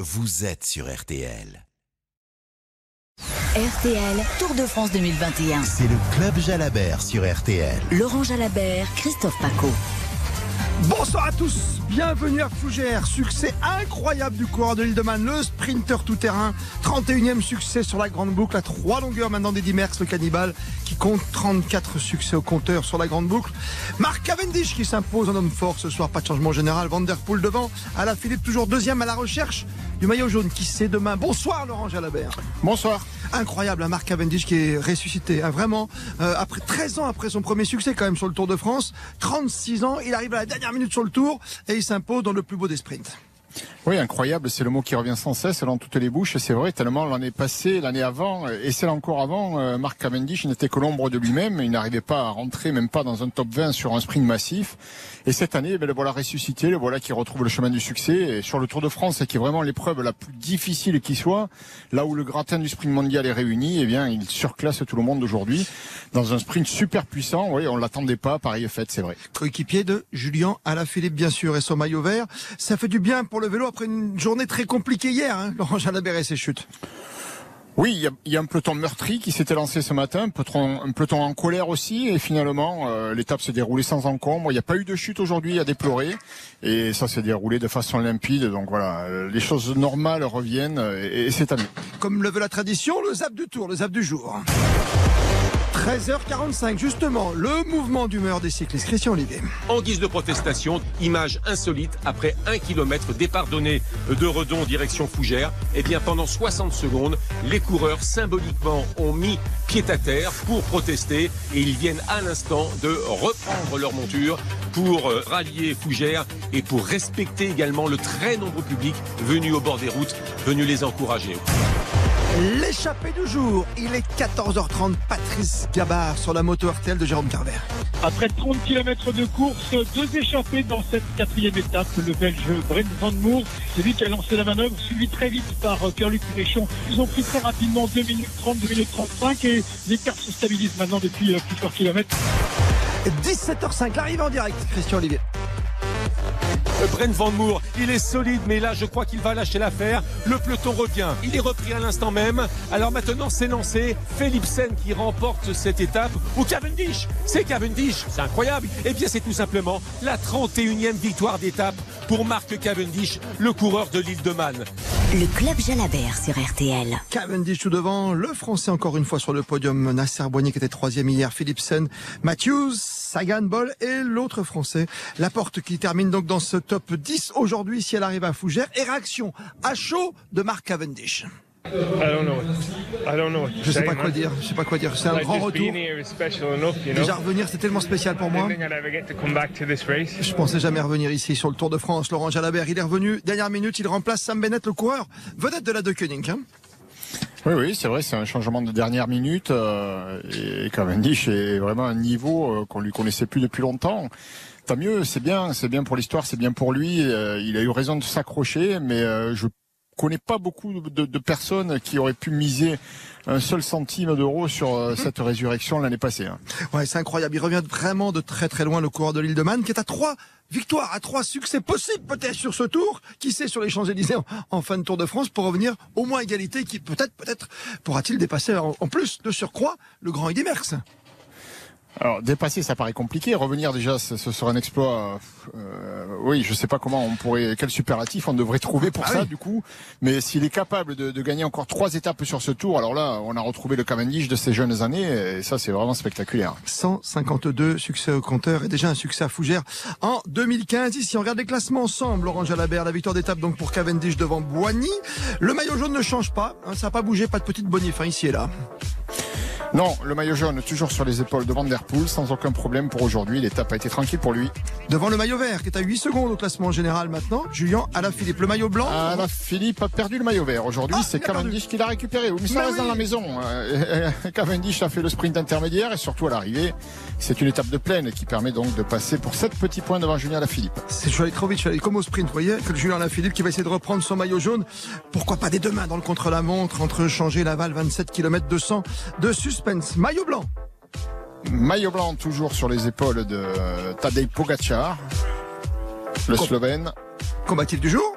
vous êtes sur RTL. RTL, Tour de France 2021. C'est le Club Jalabert sur RTL. Laurent Jalabert, Christophe Paco. Bonsoir à tous, bienvenue à Fougères. Succès incroyable du coureur de l'île de Man, le sprinter tout-terrain. 31e succès sur la grande boucle, à trois longueurs maintenant d'Eddie Merckx, le cannibale, qui compte 34 succès au compteur sur la grande boucle. Marc Cavendish qui s'impose en homme fort ce soir, pas de changement général. Van Der Poel devant, à la Philippe toujours deuxième à la recherche du maillot jaune qui sait demain. Bonsoir Laurent Jalabert. Bonsoir. Incroyable, un Marc Cavendish qui est ressuscité. hein, vraiment, euh, après 13 ans après son premier succès quand même sur le Tour de France, 36 ans, il arrive à la dernière minute sur le Tour et il s'impose dans le plus beau des sprints. Oui, incroyable, c'est le mot qui revient sans cesse dans toutes les bouches, et c'est vrai, tellement l'année passée, l'année avant, et celle encore avant, euh, Marc Cavendish n'était que l'ombre de lui-même, il n'arrivait pas à rentrer, même pas dans un top 20 sur un sprint massif, et cette année, ben, le voilà ressuscité, le voilà qui retrouve le chemin du succès, et sur le Tour de France, qui est vraiment l'épreuve la plus difficile qui soit, là où le gratin du sprint mondial est réuni, eh bien, il surclasse tout le monde aujourd'hui, dans un sprint super puissant, oui, on l'attendait pas, pareil fait, c'est vrai. Coéquipier de Julien Alaphilippe bien sûr et son maillot vert, ça fait du bien pour le vélo après une journée très compliquée hier, hein, Laurent Jalabert et ses chutes. Oui, il y, a, il y a un peloton meurtri qui s'était lancé ce matin, un peloton, un peloton en colère aussi, et finalement euh, l'étape s'est déroulée sans encombre. Il n'y a pas eu de chute aujourd'hui à déplorer, et ça s'est déroulé de façon limpide. Donc voilà, euh, les choses normales reviennent, et, et c'est mieux. Comme le veut la tradition, le zap du tour, le zap du jour. 13h45, justement, le mouvement d'humeur des cyclistes. Christian Olivier. En guise de protestation, image insolite, après un kilomètre, départ donné de Redon direction Fougères, et bien pendant 60 secondes, les coureurs symboliquement ont mis pied à terre pour protester et ils viennent à l'instant de reprendre leur monture pour euh, rallier Fougères et pour respecter également le très nombreux public venu au bord des routes, venu les encourager. L'échappée du jour, il est 14h30, Patrice Gabard sur la moto RTL de Jérôme Carver. Après 30 km de course, deux échappées dans cette quatrième étape. Le Belge Brent Van Moer, c'est lui qui a lancé la manœuvre, suivi très vite par euh, Pierre-Luc Méchon. Ils ont pris très rapidement 2 minutes 30, 2 minutes 35 et l'écart se stabilise maintenant depuis euh, plusieurs kilomètres. 17h05, l'arrivée en direct, Christian Olivier. Euh, Brent Van Moer, il est solide, mais là, je crois qu'il va lâcher l'affaire. Le peloton revient. Il est repris à l'instant même. Alors maintenant, c'est lancé. Philipsen qui remporte cette étape. Ou Cavendish. C'est Cavendish. C'est incroyable. Eh bien, c'est tout simplement la 31e victoire d'étape pour Marc Cavendish, le coureur de l'île de Man. Le Club Jalabert sur RTL. Cavendish tout devant, le français encore une fois sur le podium, Nasser Boigny qui était troisième hier, Philipsen, Matthews, Sagan Ball et l'autre français, Laporte qui termine donc dans ce top 10 aujourd'hui si elle arrive à Fougères. Et réaction à chaud de Marc Cavendish. I don't know. I don't know. what to Je sais pas quoi dire, je sais pas quoi dire. C'est un Like, grand retour. Déjà revenir, c'est tellement spécial pour I moi. Je pensais jamais revenir ici sur le Tour de France. Laurent Jalabert, il est revenu. Dernière minute, il remplace Sam Bennett, le coureur, vedette de la De Koenig. hein. Oui, oui, c'est vrai, c'est un changement de dernière minute, euh, et Cavendish est vraiment à un niveau euh, qu'on lui connaissait plus depuis longtemps. Tant mieux, c'est bien, c'est bien pour l'histoire, c'est bien pour lui. euh, il a eu raison de s'accrocher, mais euh, je connais pas beaucoup de, de personnes qui auraient pu miser un seul centime d'euro sur euh, cette résurrection l'année passée. hein. Ouais, c'est incroyable. Il revient vraiment de très très loin, le coureur de l'île de Man, qui est à trois victoires, à trois succès possibles peut-être sur ce tour. Qui sait sur les Champs-Élysées en, en fin de Tour de France pour revenir au moins à égalité, qui peut-être, peut-être pourra-t-il dépasser en, en plus de surcroît le grand Eddy Merckx. Alors dépasser, ça paraît compliqué. Revenir déjà, ce, ce serait un exploit. euh, oui, je sais pas comment on pourrait, quel superlatif on devrait trouver pour Ah ça oui. du coup. Mais s'il est capable de, de gagner encore trois étapes sur ce tour, alors là, on a retrouvé le Cavendish de ses jeunes années, et ça c'est vraiment spectaculaire. 152 succès au compteur et déjà un succès à Fougères en 2015. Ici, on regarde les classements ensemble. Laurent Jalabert, la victoire d'étape donc pour Cavendish devant Boigny. Le maillot jaune ne change pas. hein, ça n'a pas bougé, pas de petite bonif hein, ici et là. Non, le maillot jaune toujours sur les épaules de Van Der Poel, sans aucun problème pour aujourd'hui. L'étape a été tranquille pour lui. Devant le maillot vert qui est à 8 secondes au classement général maintenant. Julien Alaphilippe. Le maillot blanc. Ah, là, Philippe a perdu le maillot vert. Aujourd'hui, Ah, c'est. Cavendish qui l'a récupéré. Oui, mais ça reste oui. dans la maison. Euh, Cavendish a fait le sprint intermédiaire et surtout à l'arrivée, c'est une étape de plaine qui permet donc de passer pour 7 petits points devant Julien Lafilippe. C'est Joalitrovic, elle est comme au sprint, vous voyez, que Julien Alaphilippe qui va essayer de reprendre son maillot jaune. Pourquoi pas dès demain dans le contre-la-montre, entre changer Laval, 27 km 200 de suspense. Maillot blanc. Maillot blanc toujours sur les épaules de Tadej Pogacar, le Com- Slovène. Combatif du jour?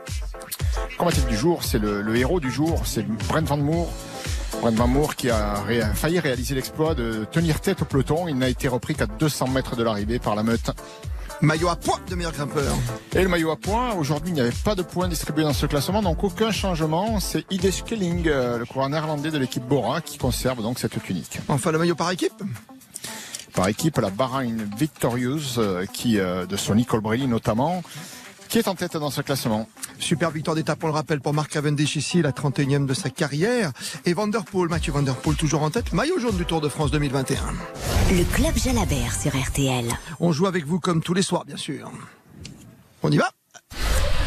combatif du jour, c'est le, le héros du jour, c'est Brent Van Moor. Brent Van Moor qui a ré- failli réaliser l'exploit de tenir tête au peloton. Il n'a été repris qu'à 200 mètres de l'arrivée par la meute. Maillot à poids de meilleur grimpeur. Et le maillot à points, aujourd'hui il n'y avait pas de points distribués dans ce classement, donc aucun changement. C'est Ide Skelling, euh, le coureur néerlandais de l'équipe Bora, qui conserve donc cette tunique. Enfin, le maillot par équipe? Par équipe, la Bahrain Victorieuse, euh, qui, euh, de Sonny Colbrelli notamment, qui est en tête dans ce classement. Super victoire d'étape, on le rappelle, pour Marc Cavendish ici, la 31e de sa carrière. Et Vanderpool, Mathieu Vanderpool toujours en tête, maillot jaune du Tour de France 2021. Le club Jalabert sur RTL. On joue avec vous comme tous les soirs, bien sûr. On y va?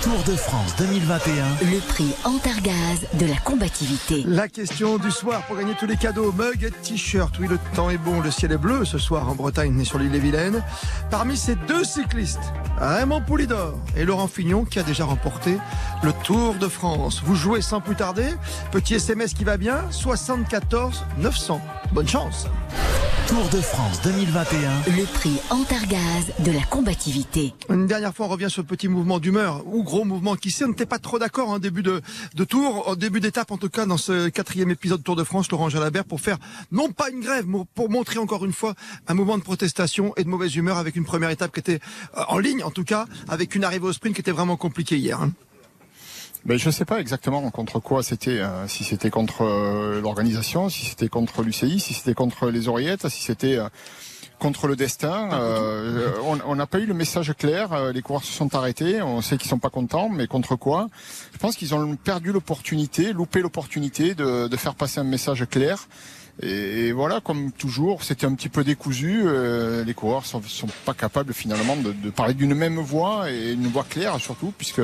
Tour de France 2021. Le prix Antargaz de la combativité. La question du soir pour gagner tous les cadeaux, mug et t-shirt. Oui, le temps est bon, le ciel est bleu ce soir en Bretagne et sur l'île et Vilaine. Parmi ces deux cyclistes, Raymond Poulidor et Laurent Fignon qui a déjà remporté le Tour de France. Vous jouez sans plus tarder. Petit SMS qui va bien, 74 900. Bonne chance. Tour de France 2021. Le prix Antargaz de la combativité. Une dernière fois, on revient sur le petit mouvement d'humeur, ou gros mouvement qui sait, on n'était pas trop d'accord en début de, de tour, en début d'étape en tout cas, dans ce quatrième épisode Tour de France, Laurent Jalabert, pour faire, non pas une grève, mais pour montrer encore une fois un mouvement de protestation et de mauvaise humeur avec une première étape qui était euh, en ligne en tout cas, avec une arrivée au sprint qui était vraiment compliquée hier. hein. Mais je ne sais pas exactement contre quoi c'était, euh, si c'était contre euh, l'organisation, si c'était contre l'UCI, si c'était contre les oreillettes, si c'était euh, contre le destin. On n'a pas eu le message clair. Les coureurs se sont arrêtés. On sait qu'ils sont pas contents, mais contre quoi? Je pense qu'ils ont perdu l'opportunité, loupé l'opportunité de, de faire passer un message clair. Et, et voilà, comme toujours, c'était un petit peu décousu. euh, les coureurs sont, sont pas capables finalement de, de parler d'une même voix et une voix claire surtout, puisque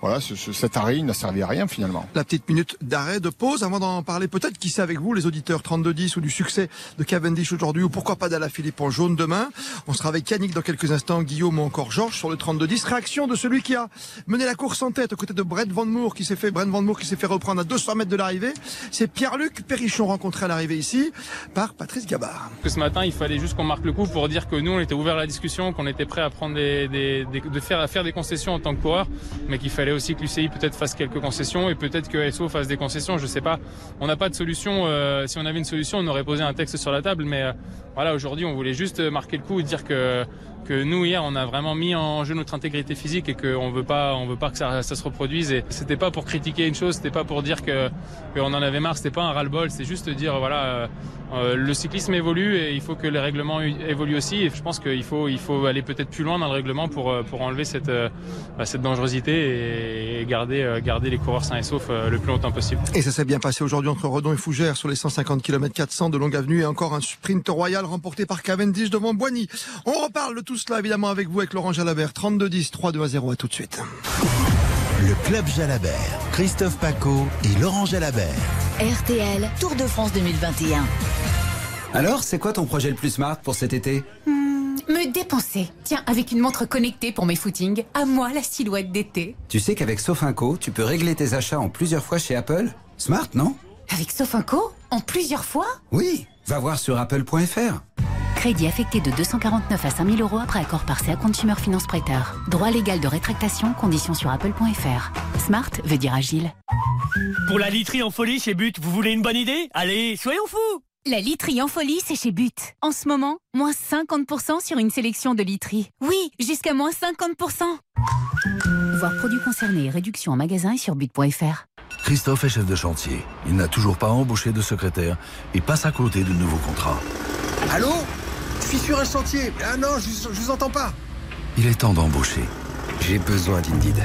voilà, ce- ce- cet arrêt il n'a servi à rien finalement. La petite minute d'arrêt, de pause, avant d'en parler peut-être, qui sait avec vous, les auditeurs 32-10 ou du succès de Cavendish aujourd'hui, ou pourquoi pas d'Ala Philippe en jaune demain. On sera avec Yannick dans quelques instants, Guillaume ou encore Georges sur le 32-10. Réaction de celui qui a mené la course en tête aux côtés de Brett Van Moor, qui s'est fait, Brent Van Moor, qui s'est fait reprendre à 200 mètres de l'arrivée. C'est Pierre-Luc Perrichon rencontré à l'arrivée ici par Patrice Gabard. que ce matin, il fallait juste qu'on marque le coup pour dire que nous, on était ouvert à la discussion, qu'on était prêt à prendre des, des- des- de faire, à faire des concessions en tant que coureur, mais qu'il fallait aussi que l'UCI peut-être fasse quelques concessions et peut-être que SO fasse des concessions. Je sais pas. On n'a pas de solution. euh, si on avait une solution, on aurait posé un texte sur la table, mais euh, voilà, aujourd'hui, on voulait juste marquer le coup et dire que que nous hier, on a vraiment mis en jeu notre intégrité physique et qu'on veut pas, on veut pas que ça, se reproduise. Et c'était pas pour critiquer une chose, c'était pas pour dire que qu'on en avait marre, c'était pas un ras-le-bol, c'est juste dire voilà. Euh, le cyclisme évolue et il faut que les règlements évoluent aussi. Et je pense qu'il faut, il faut aller peut-être plus loin dans le règlement pour, euh, pour enlever cette, euh, bah, cette dangerosité et garder, garder les coureurs sains et saufs le plus longtemps possible. Et ça s'est bien passé aujourd'hui entre Redon et Fougères sur les 150 km 400 de longue avenue et encore un sprint royal remporté par Cavendish devant Boigny. On reparle de tout cela évidemment avec vous avec Laurent Jalabert. 32-10, 3-2 à 0 à tout de suite. Le club Jalabert. Christophe Paco et Laurent Jalabert. RTL Tour de France 2021. Alors, c'est quoi ton projet le plus smart pour cet été? Me dépenser. Tiens, avec une montre connectée pour mes footings, à moi la silhouette d'été. Tu sais qu'avec Sofinco, tu peux régler tes achats en plusieurs fois chez Apple? Smart, non? Avec Sofinco? En plusieurs fois? Oui, va voir sur apple.fr. Crédit affecté de 249 à 5000 euros après accord par à Consumer Finance Prêteur. Droit légal de rétractation, conditions sur apple.fr. Smart veut dire agile. Pour la literie en folie chez But, vous voulez une bonne idée? Allez, soyons fous La literie en folie, c'est chez But. En ce moment, moins 50% sur une sélection de literie. Oui, jusqu'à moins 50%. Voir produits concernés, réduction en magasin et sur but.fr. Christophe est chef de chantier. Il n'a toujours pas embauché de secrétaire et passe à côté de nouveaux contrats. Allô? Je suis sur un chantier. Ah non, je, je vous entends pas. Il est temps d'embaucher. J'ai besoin d'Indeed.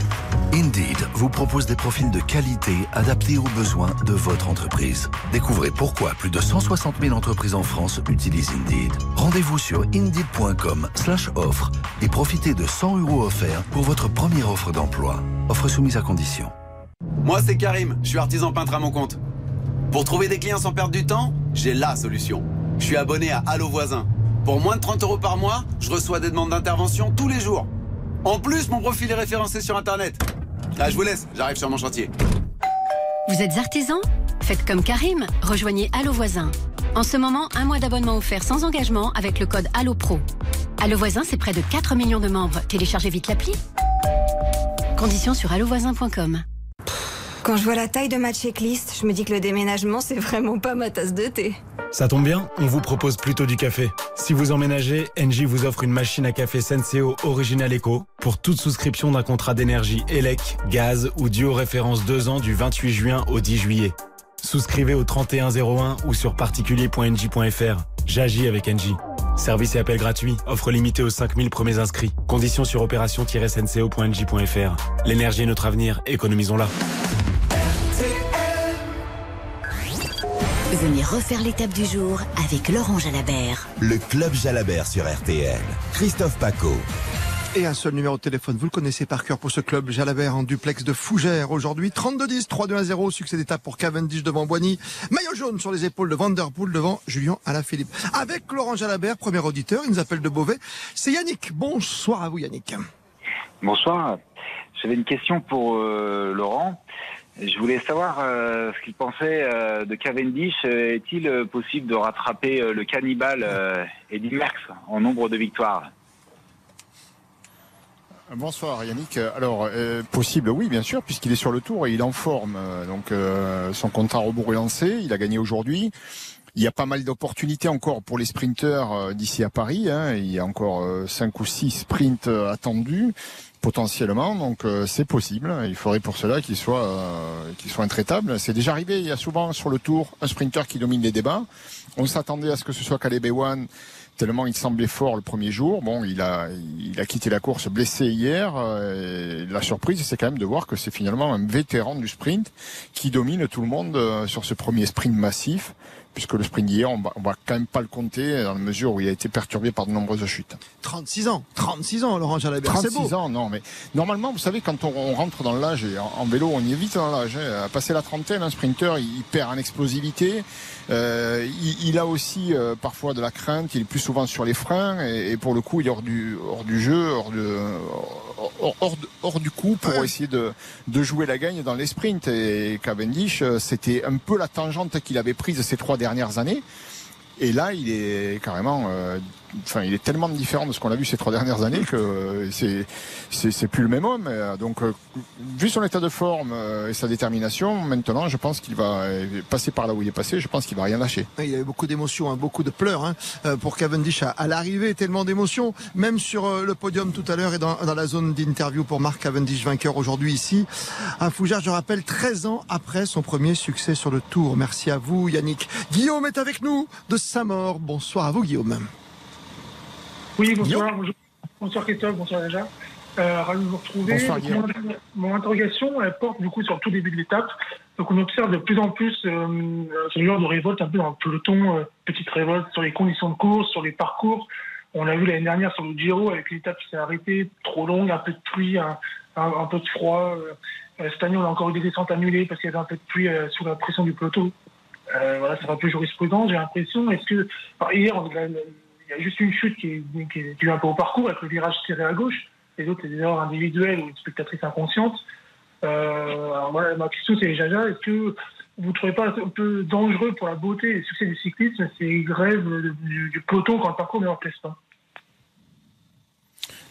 Indeed vous propose des profils de qualité adaptés aux besoins de votre entreprise. Découvrez pourquoi plus de 160 000 entreprises en France utilisent Indeed. Rendez-vous sur indeed.com slash offre et profitez de 100 euros offerts pour votre première offre d'emploi. Offre soumise à condition. Moi, c'est Karim, je suis artisan peintre à mon compte. Pour trouver des clients sans perdre du temps, j'ai la solution. Je suis abonné à Allo Voisin. Pour moins de 30 euros par mois, je reçois des demandes d'intervention tous les jours. En plus, mon profil est référencé sur Internet. Là, je vous laisse, j'arrive sur mon chantier. Vous êtes artisan? Faites comme Karim, rejoignez Allo Voisin. En ce moment, un mois d'abonnement offert sans engagement avec le code Allo Pro. Allo Voisin, c'est près de 4 millions de membres. Téléchargez vite l'appli. Conditions sur allovoisin.com. Quand je vois la taille de ma checklist, je me dis que le déménagement, c'est vraiment pas ma tasse de thé. Ça tombe bien, on vous propose plutôt du café. Si vous emménagez, Engie vous offre une machine à café Senseo Original Eco pour toute souscription d'un contrat d'énergie élec, gaz ou duo référence 2 ans du 28 juin au 10 juillet. Souscrivez au 3101 ou sur particulier.engie.fr. J'agis avec Engie. Service et appel gratuit. Offre limitée aux 5000 premiers inscrits. Conditions sur opération-snco.nj.fr. L'énergie est notre avenir. Économisons-la. Venez refaire l'étape du jour avec Laurent Jalabert. Le Club Jalabert sur RTL. Christophe Paco. Et un seul numéro de téléphone, vous le connaissez par cœur pour ce club Jalabert en duplex de Fougères aujourd'hui. 32-10, 3-2-1-0, succès d'étape pour Cavendish devant Boigny. Maillot jaune sur les épaules de Vanderpool devant Julien Alaphilippe. Avec Laurent Jalabert, premier auditeur, il nous appelle de Beauvais. C'est Yannick. Bonsoir à vous Yannick. Bonsoir. J'avais une question pour euh, Laurent. Je voulais savoir euh, ce qu'il pensait euh, de Cavendish. Euh, Est-il euh, possible de rattraper euh, le cannibale euh, Eddy Merckx en nombre de victoires? Bonsoir Yannick. Alors euh, possible, oui bien sûr, puisqu'il est sur le tour et il est en forme. Donc euh, son compte à rebours est lancé, il a gagné aujourd'hui. Il y a pas mal d'opportunités encore pour les sprinteurs euh, d'ici à Paris. hein. Il y a encore euh, cinq ou six sprints euh, attendus potentiellement, donc euh, c'est possible. Il faudrait pour cela qu'il soit euh, qu'il soit intraitable. C'est déjà arrivé. Il y a souvent sur le tour un sprinter qui domine les débats. On s'attendait à ce que ce soit Caleb Ewan tellement il semblait fort le premier jour. Bon, il a, il a quitté la course blessé hier. la surprise, c'est quand même de voir que c'est finalement un vétéran du sprint qui domine tout le monde sur ce premier sprint massif, puisque le sprint d'hier, on va, on va quand même pas le compter dans la mesure où il a été perturbé par de nombreuses chutes. 36 ans. 36 ans, Laurent Jalabert. C'est beau. 36 ans, non, mais normalement, vous savez, quand on, on rentre dans l'âge, et en, en vélo, on y est vite dans l'âge. hein. À passer la trentaine, un sprinter, il, il perd en explosivité. Euh, il, il a aussi euh, parfois de la crainte, il est plus souvent sur les freins, et, et pour le coup, il est hors du, hors du jeu, hors, de, hors, hors, du coup pour essayer de, de jouer la gagne dans les sprints. Et Cavendish, euh, c'était un peu la tangente qu'il avait prise ces trois dernières années. Et là, il est carrément, euh, enfin, il est tellement différent de ce qu'on a vu ces trois dernières années que euh, c'est c'est plus le même homme. Euh, Donc, euh, vu son état de forme et sa détermination, maintenant, je pense qu'il va passer par là où il est passé. Je pense qu'il va rien lâcher. Il y avait beaucoup d'émotions, hein, beaucoup de pleurs hein, pour Cavendish à, l'arrivée, tellement d'émotions, même sur le podium tout à l'heure et dans, dans la zone d'interview pour Marc Cavendish, vainqueur aujourd'hui ici à Fougères, je rappelle, 13 ans après son premier succès sur le Tour. Merci à vous Yannick. Guillaume est avec nous de Saint-Maur. Bonsoir à vous Guillaume. Oui, bonsoir. Bonjour. Bonsoir Christophe, bonsoir déjà. Euh, ravi de vous retrouver. Bonsoir, mon, mon interrogation, elle porte du coup sur le tout début de l'étape. Donc on observe de plus en plus euh, ce genre de révolte un peu dans le peloton, euh, petite révolte sur les conditions de course, sur les parcours. On l'a vu l'année dernière sur le Giro avec l'étape qui s'est arrêtée, trop longue, un peu de pluie, un, un- un peu de froid. Euh, cette année, on a encore eu des descentes annulées parce qu'il y avait un peu de pluie euh, sous la pression du peloton. Euh, voilà, ça va plus jurisprudence, j'ai l'impression. Est-ce que hier, on a- il y a juste une chute qui est, qui est due un peu au parcours avec le virage tiré à gauche. Les autres, c'est des erreurs individuelles ou une spectatrice inconsciente. Euh, alors voilà, ma question, c'est Jaja, est-ce que vous ne trouvez pas un peu dangereux pour la beauté et le succès du cyclisme ces grèves du, du peloton quand le parcours ne leur plaise pas?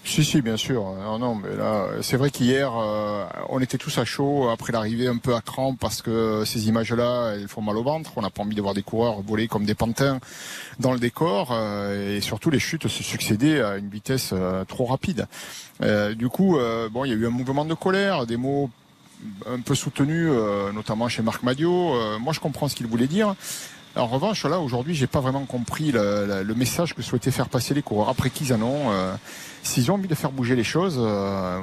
Si, si, bien sûr. Non, non, mais là, c'est vrai qu'hier, euh, on était tous à chaud après l'arrivée, un peu à crampe, parce que ces images-là, elles font mal au ventre. On n'a pas envie de voir des coureurs voler comme des pantins dans le décor, euh, et surtout les chutes se succédaient à une vitesse euh, trop rapide. Euh, du coup, euh, bon, il y a eu un mouvement de colère, des mots un peu soutenus, euh, notamment chez Marc Madio. Moi, je comprends ce qu'il voulait dire. En revanche, là, aujourd'hui, j'ai pas vraiment compris le, message que souhaitaient faire passer les coureurs. Après qu'ils en ont, euh, s'ils ont envie de faire bouger les choses, euh,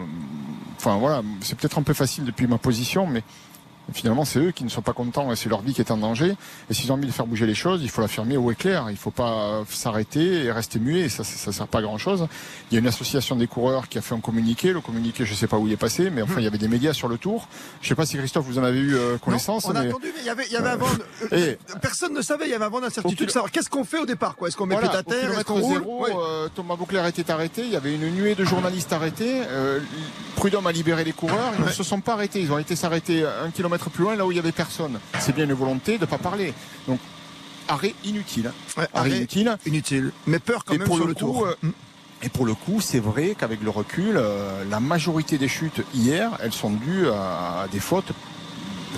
enfin voilà, c'est peut-être un peu facile depuis ma position, mais finalement, c'est eux qui ne sont pas contents et c'est leur vie qui est en danger. Et s'ils ont envie de faire bouger les choses, il faut l'affirmer haut et clair. Il faut pas s'arrêter et rester muet. Ça, ça, ça sert pas à grand chose. Il y a une association des coureurs qui a fait un communiqué. Le communiqué, je sais pas où il est passé, mais enfin, il y avait des médias sur le tour. Je sais pas si Christophe, vous en avez eu euh, connaissance. On a mais- attendu, mais il y avait, il y avait avant. Et- euh, personne ne savait, il y avait avant d'incertitude. Au kilo- savoir Qu'est-ce qu'on fait au départ quoi? Est-ce qu'on met Voilà, à au terre Est-ce qu'on roule? zéro, Ouais. euh, Thomas Boucler était arrêté. Il y avait une nuée de journalistes arrêtés. Euh, Prud'homme a libéré les coureurs. Ils ne se sont pas arrêtés. Ils ont été s'arrêter un kilomètre plus loin, là où il y avait personne. C'est bien une volonté de ne pas parler. Donc arrêt inutile. Ouais, arrêt, arrêt inutile. Inutile. Mais peur quand Et même pour sur le le, coup, tour. euh, Et pour le coup, c'est vrai qu'avec le recul, euh, la majorité des chutes hier, elles sont dues à, à des fautes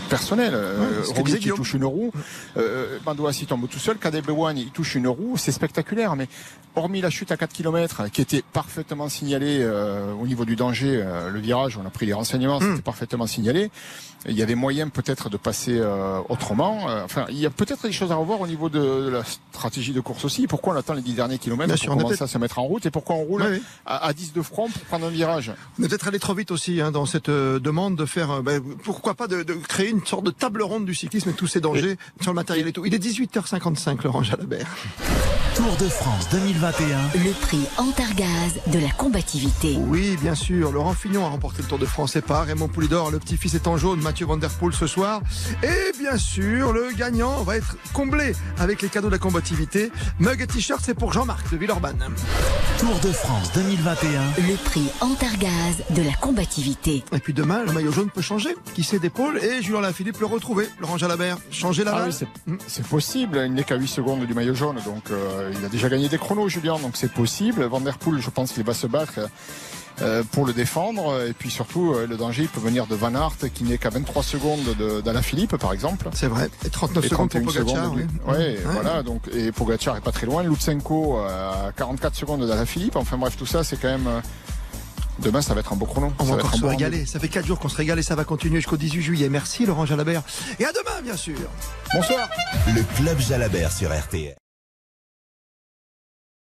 personnel. Euh, Ouais, Roglic, Guillaume. touche une roue. Euh, Madouas, il tombe tout seul. Cadet Bewan, il touche une roue. C'est spectaculaire. Mais hormis la chute à 4 km, qui était parfaitement signalée euh, au niveau du danger, euh, le virage, on a pris les renseignements, Hmm. c'était parfaitement signalé. Il y avait moyen peut-être de passer euh, autrement. Euh, enfin, il y a peut-être des choses à revoir au niveau de, de la stratégie de course aussi. Pourquoi on attend les 10 derniers kilomètres Bien pour sûr, commencer à se mettre en route et pourquoi on roule Oui, à, à 10 de front pour prendre un virage? On est peut-être allé trop vite aussi hein, dans cette euh, demande de faire, euh, ben, pourquoi pas de, de créer une sorte de table ronde du cyclisme et tous ses dangers sur le matériel et tout. Il est 18h55, Laurent Jalabert. Tour de France 2021. Le prix Antargaz de la combativité. Oui, bien sûr. Laurent Fignon a remporté le Tour de France et pas Raymond Poulidor, le petit-fils est en jaune, Mathieu Van Der Poel ce soir. Et bien sûr, le gagnant va être comblé avec les cadeaux de la combativité. Mug et t-shirt, c'est pour Jean-Marc de Villeurbanne. Tour de France 2021. Le prix Antargaz de la combativité. Et puis demain, le maillot jaune peut changer. Qui sait d'épaule et Julien Lafilippe le retrouver. Laurent Jalabert, changer la Ah oui, c'est- c'est possible. Il n'est qu'à 8 secondes du maillot jaune, donc euh, il a déjà gagné des chronos, Julien, donc c'est possible. Van Der Poel, je pense qu'il va se battre euh, pour le défendre. Et puis surtout, euh, le danger il peut venir de Van Aert, qui n'est qu'à 23 secondes de- d'Alain Philippe, par exemple. C'est vrai. Et 39 Et secondes pour 31 Pogacar. secondes Ouais, voilà. Donc, et Pogacar est pas très loin. Lutsenko euh, à 44 secondes d'Alain Philippe. Enfin bref, tout ça, c'est quand même. euh, Demain, ça va être un beau chrono. On Ça va va encore se bon régaler. Ça fait 4 jours qu'on se régale et ça va continuer jusqu'au 18 juillet. Merci Laurent Jalabert. Et à demain, bien sûr. Bonsoir. Le Club Jalabert sur RTL.